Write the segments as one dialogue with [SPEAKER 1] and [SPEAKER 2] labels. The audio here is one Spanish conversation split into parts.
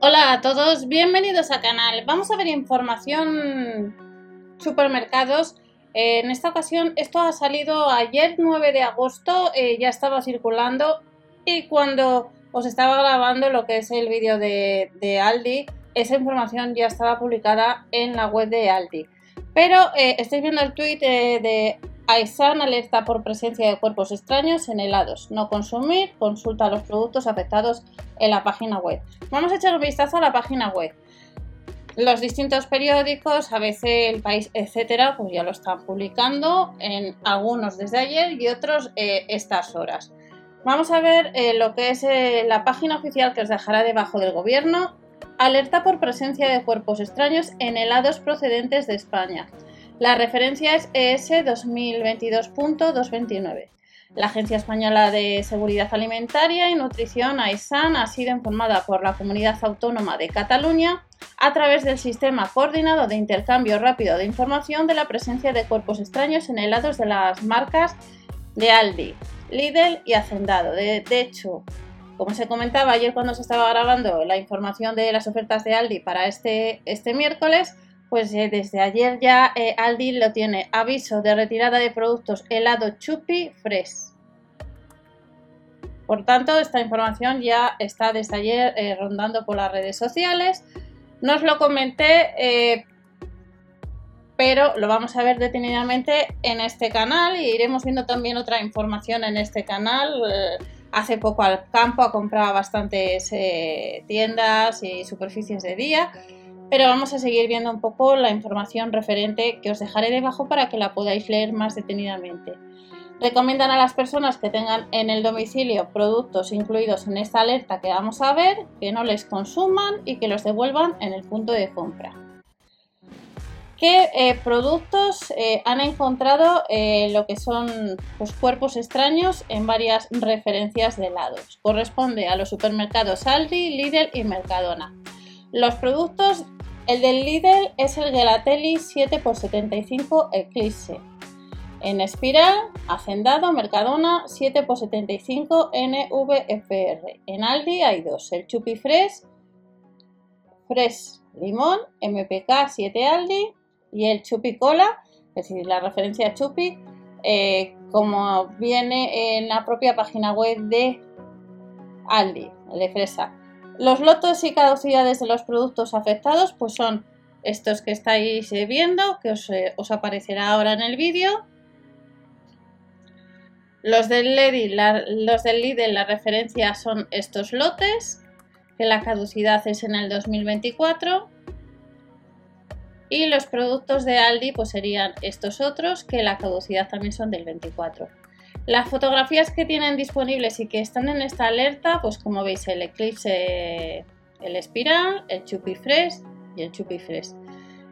[SPEAKER 1] Hola a todos, bienvenidos al canal. Vamos a ver información supermercados. En esta ocasión esto ha salido ayer 9 de agosto, eh, ya estaba circulando y cuando os estaba grabando lo que es el vídeo de, Aldi, esa información ya estaba publicada en la web de Aldi. Pero eh, estáis viendo el tweet eh, de AISAN alerta por presencia de cuerpos extraños en helados. No consumir, consulta los productos afectados en la página web. Vamos a echar un vistazo a la página web. Los distintos periódicos, ABC, El País, etcétera, pues ya lo están publicando en algunos desde ayer y otros eh, estas horas. Vamos a ver eh, lo que es eh, la página oficial que os dejará debajo del gobierno. Alerta por presencia de cuerpos extraños en helados procedentes de España. La referencia es ES 2022.229. La Agencia Española de Seguridad Alimentaria y Nutrición, AISAN, ha sido informada por la Comunidad Autónoma de Cataluña a través del Sistema Coordinado de Intercambio Rápido de Información de la presencia de cuerpos extraños en helados de las marcas de Aldi, Lidl y Hacendado. De, hecho, como se comentaba ayer cuando se estaba grabando la información de las ofertas de Aldi para este, este miércoles, pues eh, desde ayer ya eh, Aldi lo tiene aviso de retirada de productos helado Chupi Fresh. Por tanto, esta información ya está desde ayer eh, rondando por las redes sociales. No os lo comenté, pero lo vamos a ver detenidamente en este canal y iremos viendo también otra información en este canal. hace poco al campo ha comprado bastantes tiendas y superficies de día pero vamos a seguir viendo un poco la información referente que os dejaré debajo para que la podáis leer más detenidamente. Recomiendan a las personas que tengan en el domicilio productos incluidos en esta alerta que vamos a ver que no les consuman y que los devuelvan en el punto de compra. ¿Qué eh, productos eh, han encontrado eh, lo que son pues, cuerpos extraños en varias referencias de helados? Corresponde a los supermercados Aldi, Lidl y Mercadona. Los productos el del Lidl es el Gelatelli 7x75 Eclipse. En espiral, Hacendado, Mercadona 7x75 NVFR. En Aldi hay dos, el Chupi Fresh, Fresh Limón, MPK 7 Aldi y el Chupi Cola, es decir, la referencia Chupi, eh, como viene en la propia página web de Aldi, el de fresa. Los lotos y caducidades de los productos afectados pues son estos que estáis eh, viendo, que eh, os, aparecerá ahora en el vídeo. Los del, Lidl, la, los del Lidl, la referencia son estos lotes, que la caducidad es en el 2024. Y los productos de Aldi pues serían estos otros, que la caducidad también son del 24. Las fotografías que tienen disponibles y que están en esta alerta, pues como veis el Eclipse, el Espiral, el Chupi Fresh y el Chupi Fresh.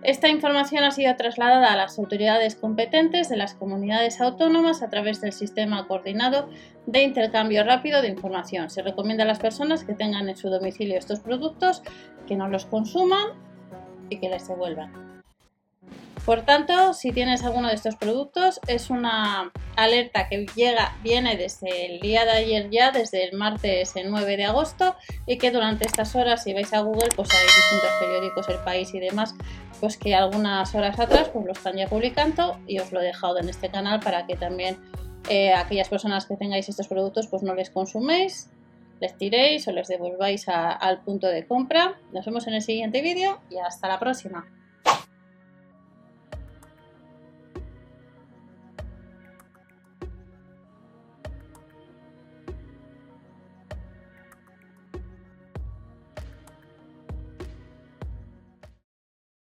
[SPEAKER 1] Esta información ha sido trasladada a las autoridades competentes de las comunidades autónomas a través del sistema coordinado de intercambio rápido de información. Se recomienda a las personas que tengan en su domicilio estos productos que no los consuman y que les devuelvan. Por tanto, si tienes alguno de estos productos, es una alerta que llega, viene desde el día de ayer ya, desde el martes 9 de agosto, y que durante estas horas, si vais a Google, pues hay distintos periódicos, El País y demás, pues que algunas horas atrás pues lo están ya publicando y os lo he dejado en este canal para que también eh, aquellas personas que tengáis estos productos pues no les consuméis, les tiréis o les devolváis al punto de compra. Nos vemos en el siguiente vídeo y hasta la próxima.